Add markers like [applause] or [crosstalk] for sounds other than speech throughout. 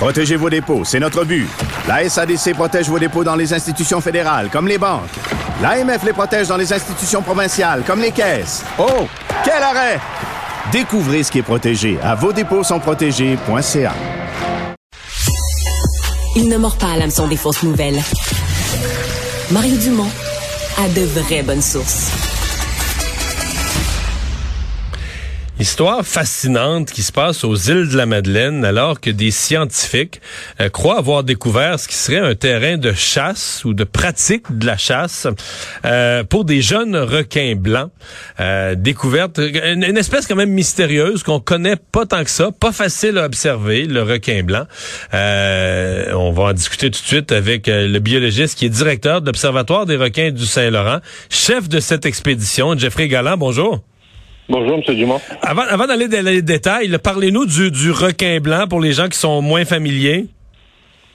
Protégez vos dépôts, c'est notre but. La SADC protège vos dépôts dans les institutions fédérales, comme les banques. L'AMF les protège dans les institutions provinciales, comme les caisses. Oh, quel arrêt! Découvrez ce qui est protégé à vos dépôts sont protégés.ca. Il ne mord pas à l'hameçon des fausses nouvelles. Mario Dumont a de vraies bonnes sources. Histoire fascinante qui se passe aux îles de la Madeleine alors que des scientifiques euh, croient avoir découvert ce qui serait un terrain de chasse ou de pratique de la chasse euh, pour des jeunes requins blancs. Euh, découverte, une, espèce quand même mystérieuse qu'on connaît pas tant que ça, pas facile à observer, le requin blanc. On va en discuter tout de suite avec le biologiste qui est directeur de l'Observatoire des requins du Saint-Laurent, chef de cette expédition, Jeffrey Galland. Bonjour. Bonjour, M. Dumont. Avant, avant d'aller dans les détails, parlez-nous du, du requin blanc pour les gens qui sont moins familiers.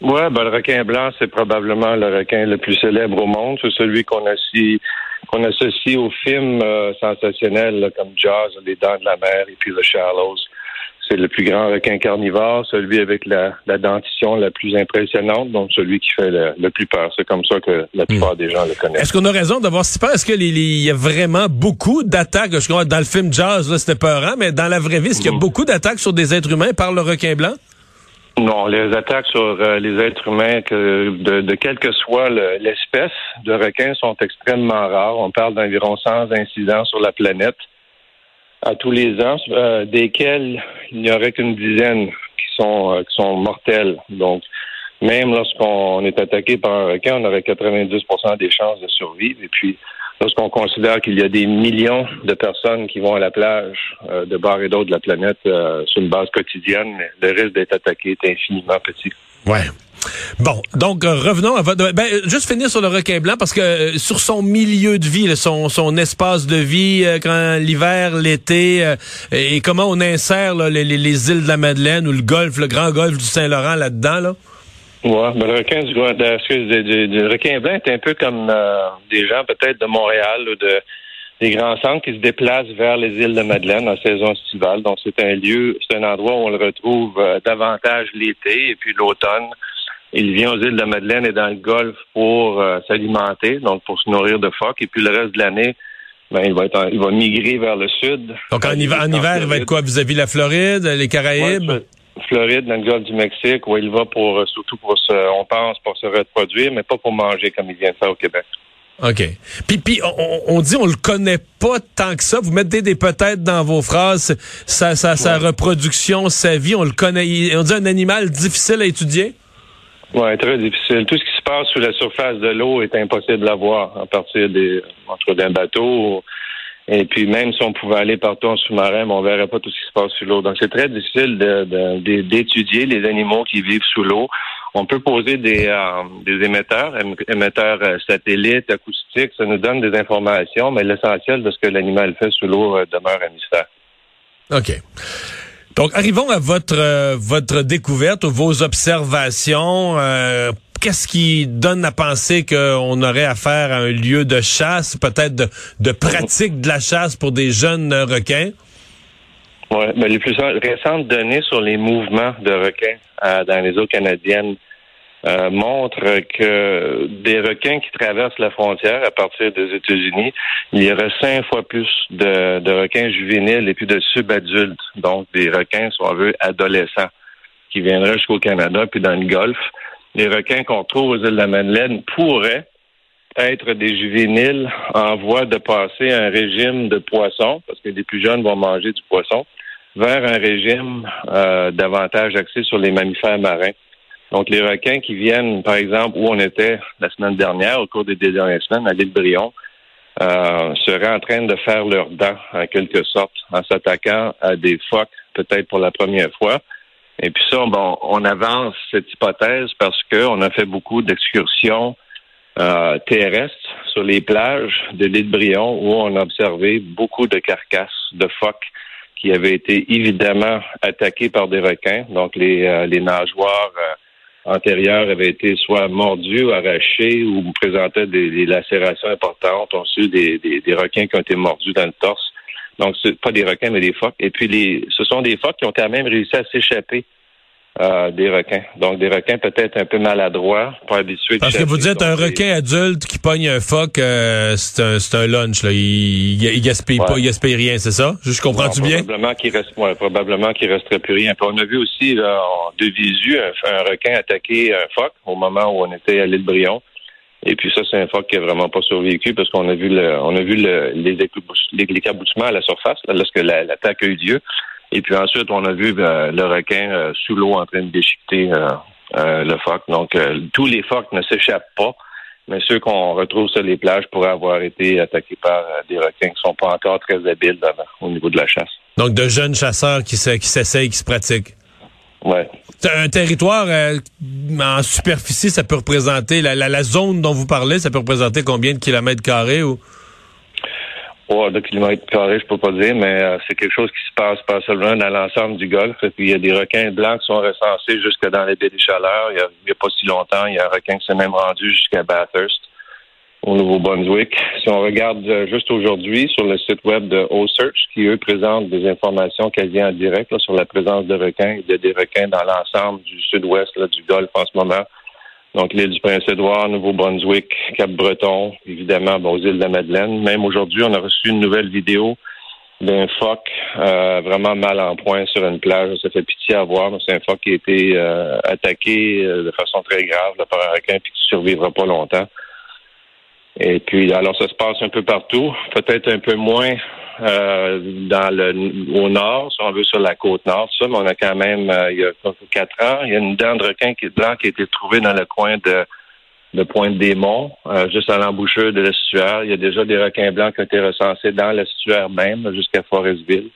Oui, ben, le requin blanc, c'est probablement le requin le plus célèbre au monde. C'est celui qu'on associe, qu'on associe aux films euh, sensationnels là, comme Jaws, Les Dents de la Mer et puis The Shallows. C'est le plus grand requin carnivore, celui avec la, la dentition la plus impressionnante, donc celui qui fait le, le plus peur. C'est comme ça que la plupart des gens le connaissent. Est-ce qu'on a raison d'avoir si peur? Est-ce qu'il y a vraiment beaucoup d'attaques? Je crois, Dans le film Jazz, c'était peurant, mais dans la vraie vie, est-ce qu'il y a beaucoup d'attaques sur des êtres humains par le requin blanc? Non, les attaques sur euh, les êtres humains, que de, de quelle que soit le- l'espèce de requin, sont extrêmement rares. On parle d'environ 100 incidents sur la planète à tous les ans, euh, desquels il n'y aurait qu'une dizaine qui sont euh, qui sont mortels. Donc, même lorsqu'on est attaqué par un requin, on aurait 90 des chances de survivre. Et puis, lorsqu'on considère qu'il y a des millions de personnes qui vont à la plage euh, de part et d'autre de la planète euh, sur une base quotidienne, le risque d'être attaqué est infiniment petit. Ouais. Bon, donc euh, revenons à votre... Ben, euh, juste finir sur le requin blanc, parce que euh, sur son milieu de vie, là, son, son espace de vie, euh, quand l'hiver, l'été, euh, et comment on insère là, les, les- les îles de la Madeleine ou le golfe, le grand golfe du Saint-Laurent là-dedans, là? Ouais, ben, le requin du, de- excuse, du- du- du requin blanc est un peu comme euh, des gens peut-être de Montréal ou de des grands centres qui se déplacent vers les îles de Madeleine en saison estivale. Donc c'est un lieu, c'est un endroit où on le retrouve euh, davantage l'été et puis l'automne. Il vient aux îles de Madeleine et dans le golfe pour euh, s'alimenter, donc pour se nourrir de phoques. Et puis le reste de l'année, ben, il va être en- il va migrer vers le sud. Donc en hiver, en hiver il va être quoi? Vis-à-vis la Floride, les Caraïbes? Ouais, Floride, dans le golfe du Mexique, où il va pour euh, surtout pour se, on pense pour se reproduire, mais pas pour manger comme il vient de faire au Québec. OK. Puis, puis on, on dit on le connaît pas tant que ça. Vous mettez des peut-être dans vos phrases. Sa, sa, sa reproduction, sa vie, on le connaît. On dit un animal difficile à étudier? Oui, très difficile. Tout ce qui se passe sous la surface de l'eau est impossible à voir à partir des entre d'un bateau. Et puis même si on pouvait aller partout en sous-marin, on verrait pas tout ce qui se passe sous l'eau. Donc c'est très difficile d'étudier les animaux qui vivent sous l'eau. On peut poser des, euh, des émetteurs, ém- émetteurs euh, satellites, acoustiques, ça nous donne des informations, mais l'essentiel de ce que l'animal fait sous l'eau euh, demeure un mystère. OK. Donc, arrivons à votre euh, votre découverte ou vos observations. Qu'est-ce qui donne à penser qu'on aurait affaire à un lieu de chasse, peut-être de, pratique de la chasse pour des jeunes requins? Oui, mais les plus récentes données sur les mouvements de requins euh, dans les eaux canadiennes euh, montrent que des requins qui traversent la frontière à partir des États-Unis, il y aurait cinq fois plus de, de requins juvéniles et puis de subadultes, donc des requins, si on veut, adolescents, qui viendraient jusqu'au Canada puis dans le Golfe. Les requins qu'on trouve aux îles de la Madeleine pourraient être des juvéniles en voie de passer un régime de poisson, parce que les plus jeunes vont manger du poisson, vers un régime euh, davantage axé sur les mammifères marins. Donc, les requins qui viennent, par exemple, où on était la semaine dernière, au cours des dernières semaines, à l'île Brion, euh, seraient en train de faire leurs dents, en quelque sorte, en s'attaquant à des phoques, peut-être pour la première fois. Et puis ça, bon, on avance cette hypothèse parce qu'on a fait beaucoup d'excursions euh, terrestres sur les plages de l'île Brion où on a observé beaucoup de carcasses de phoques qui avaient été évidemment attaquées par des requins. Donc les, euh, nageoires euh, antérieures avaient été soit mordues arrachées ou présentaient des, lacérations importantes. On a des, des, des requins qui ont été mordus dans le torse. Donc, c'est pas des requins, mais des phoques. Et puis, les, ce sont des phoques qui ont quand même réussi à s'échapper euh, des requins. Donc, des requins peut-être un peu maladroits, pas habitués. Parce que vous dites un requin adulte qui pogne un phoque, euh, c'est un, un lunch. Là. Il, il, gaspille pas, il gaspille rien, c'est ça? Je comprends-tu bien? Probablement qu'il reste, ouais, probablement qu'il resterait plus rien. Puis on a vu aussi là, de visu un, un, requin attaquer un phoque au moment où on était à l'île Brion. Et puis ça, c'est un phoque qui a vraiment pas survécu parce qu'on a vu le, on a vu le, les, éclaboussements à la surface lorsque l'attaque a eu lieu. Et puis ensuite, on a vu euh, le requin euh, sous l'eau en train de déchiqueter euh, le phoque. Donc, tous les phoques ne s'échappent pas, mais ceux qu'on retrouve sur les plages pourraient avoir été attaqués par des requins qui sont pas encore très habiles au niveau de la chasse. Donc, de jeunes chasseurs qui s'essayent, qui se pratiquent. Ouais. Un territoire euh, en superficie, ça peut représenter la, la, zone dont vous parlez, ça peut représenter combien de kilomètres carrés ou? Oh, de kilomètres carrés, je peux pas dire, mais euh, c'est quelque chose qui se passe pas seulement dans l'ensemble du golfe. Et puis il y a des requins blancs qui sont recensés jusque dans les baies des chaleurs. Il y y a pas si longtemps, il y a un requin qui s'est même rendu jusqu'à Bathurst au Nouveau-Brunswick. Si on regarde euh, juste aujourd'hui sur le site web de O-Search, qui eux présentent des informations quasi en direct sur la présence de requins, y a des requins dans l'ensemble du sud-ouest du Golfe en ce moment. Donc l'île du Prince-Édouard, Nouveau-Brunswick, Cap-Breton, évidemment aux îles de la Madeleine. Même aujourd'hui, on a reçu une nouvelle vidéo d'un phoque euh, vraiment mal en point sur une plage. Ça fait pitié à voir. C'est un phoque qui a été euh, attaqué de façon très grave par un requin puis qui ne survivra pas longtemps. Et puis, alors, ça se passe un peu partout, peut-être un peu moins euh, dans le au nord, si on veut sur la côte nord, ça, mais on a quand même, euh, il y a quatre ans, il y a une dent de requin qui blanc qui a été trouvée dans le coin de, de Pointe-des-Monts, euh, juste à l'embouchure de l'estuaire. Il y a déjà des requins blancs qui ont été recensés dans l'estuaire même, jusqu'à Forestville.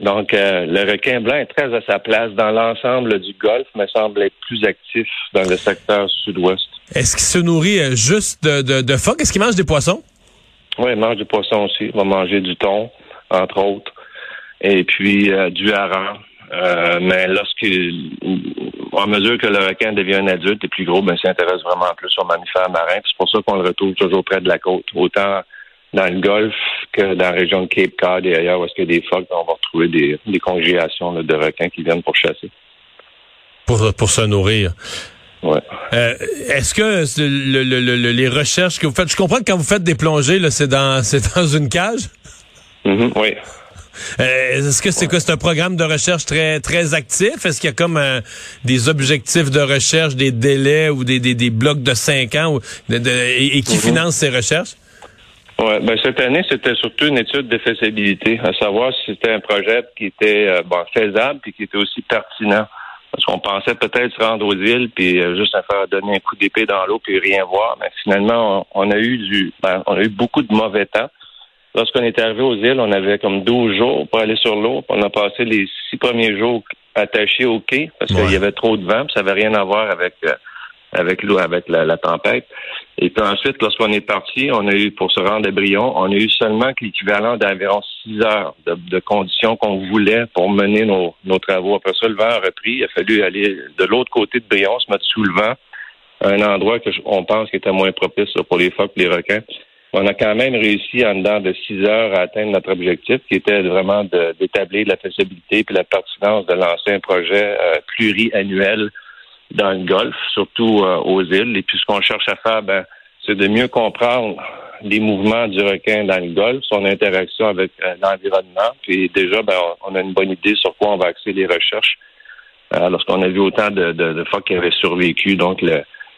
Donc, euh, le requin blanc est très à sa place dans l'ensemble du golfe, mais semble être plus actif dans le secteur sud-ouest. Est-ce qu'il se nourrit euh, juste de, de, de phoques? Est-ce qu'il mange des poissons? Oui, il mange du poisson aussi. Il va manger du thon, entre autres, et puis euh, du hareng. mais lorsqu'il, à mesure que le requin devient un adulte et plus gros, ben, s'intéresse vraiment plus aux mammifères marins. C'est pour ça qu'on le retrouve toujours près de la côte. Autant dans le golfe que dans la région de Cape Cod et ailleurs où est-ce qu'il y a des phoques, on va retrouver des, des congélations de requins qui viennent pour chasser. Pour, pour se nourrir. Ouais. Euh, est-ce que le, le, les recherches que vous faites, je comprends que quand vous faites des plongées, c'est dans [laughs] c'est dans une cage? Mm-hmm, oui. Euh, est-ce que c'est quoi c'est un programme de recherche très très actif? Est-ce qu'il y a comme euh, des objectifs de recherche, des délais ou des, des, des blocs de cinq ans ou de, et, qui mm-hmm. finance ces recherches? Ouais, ben cette année, c'était surtout une étude de faisabilité, à savoir si c'était un projet qui était euh, bon, faisable puis qui était aussi pertinent. Parce qu'on pensait peut-être se rendre aux îles puis euh, juste à faire donner un coup d'épée dans l'eau puis rien voir. Mais finalement, on, a eu du ben, on a eu beaucoup de mauvais temps. Lorsqu'on est arrivé aux îles, on avait comme 12 jours pour aller sur l'eau. On a passé les six premiers jours attachés au quai parce qu'il y avait trop de vent, puis ça n'avait rien à voir avec euh, avec l'eau, avec la, tempête. Et puis ensuite, lorsqu'on est parti, on a eu, pour se rendre à Brion, on a eu seulement l'équivalent d'environ six heures de, conditions qu'on voulait pour mener nos, travaux. Après ça, le vent a repris. Il a fallu aller de l'autre côté de Brion, se mettre sous le vent, un endroit que on pense qui était moins propice pour les phoques, les requins. On a quand même réussi en dedans de six heures à atteindre notre objectif, qui était vraiment d'établir la faisabilité et la pertinence de lancer un projet euh, pluriannuel dans le Golfe, surtout euh, aux îles. Et puis ce qu'on cherche à faire, ben, c'est de mieux comprendre les mouvements du requin dans le Golfe, son interaction avec euh, l'environnement. Puis déjà, ben, on a une bonne idée sur quoi on va axer les recherches. Euh, lorsqu'on a vu autant de, phoques qui avaient survécu, donc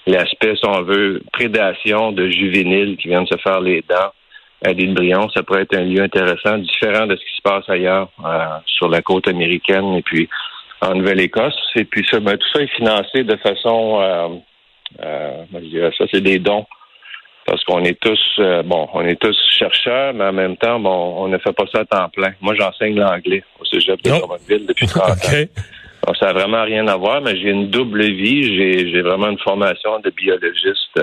l'aspect, si on veut, prédation de juvéniles qui viennent se faire les dents à l'île Brion, ça pourrait être un lieu intéressant, différent de ce qui se passe ailleurs sur la côte américaine. Et puis, en Nouvelle-Écosse. Et puis ça, ben, tout ça est financé de façon, euh, euh, je dirais ça, c'est des dons. Parce qu'on est tous, euh, bon, on est tous chercheurs, mais en même temps, bon, on ne fait pas ça à temps plein. Moi, j'enseigne l'anglais au cégep de Drummondville depuis 30 ans. [laughs] Donc, ça n'a vraiment rien à voir, mais j'ai une double vie. J'ai, j'ai vraiment une formation de biologiste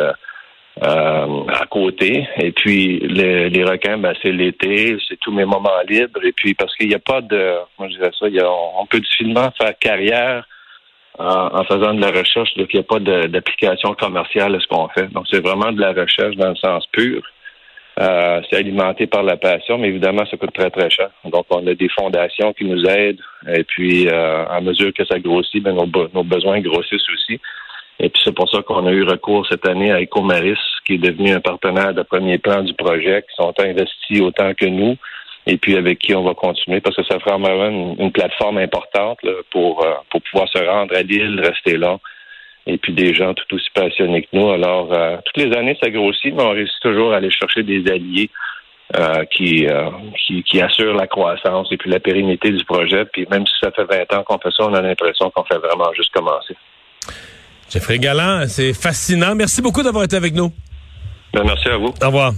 euh, à côté. Et puis, les requins, ben, c'est l'été, c'est tous mes moments libres. Et puis, parce qu'il n'y a pas de, moi je dirais ça, on peut difficilement faire carrière en, faisant de la recherche, donc il n'y a pas d'application commerciale à ce qu'on fait. Donc, c'est vraiment de la recherche dans le sens pur. Euh, c'est alimenté par la passion, mais évidemment, ça coûte très, très cher. Donc, on a des fondations qui nous aident. Et puis, euh, à mesure que ça grossit, ben, nos, besoins grossissent aussi. Et puis, c'est pour ça qu'on a eu recours cette année à Ecomaris, qui est devenu un partenaire de premier plan du projet, qui sont investis autant que nous, et puis avec qui on va continuer, parce que ça fera vraiment une, plateforme importante pour, euh, pour pouvoir se rendre à l'île, rester là et puis des gens tout aussi passionnés que nous. Alors, euh, toutes les années, ça grossit, mais on réussit toujours à aller chercher des alliés euh, qui, euh, qui, la croissance et puis la pérennité du projet. Puis même si ça fait 20 ans qu'on fait ça, on a l'impression qu'on fait vraiment juste commencer. Jeffrey Galland, c'est fascinant. Merci beaucoup d'avoir été avec nous. Ben, merci à vous. Au revoir.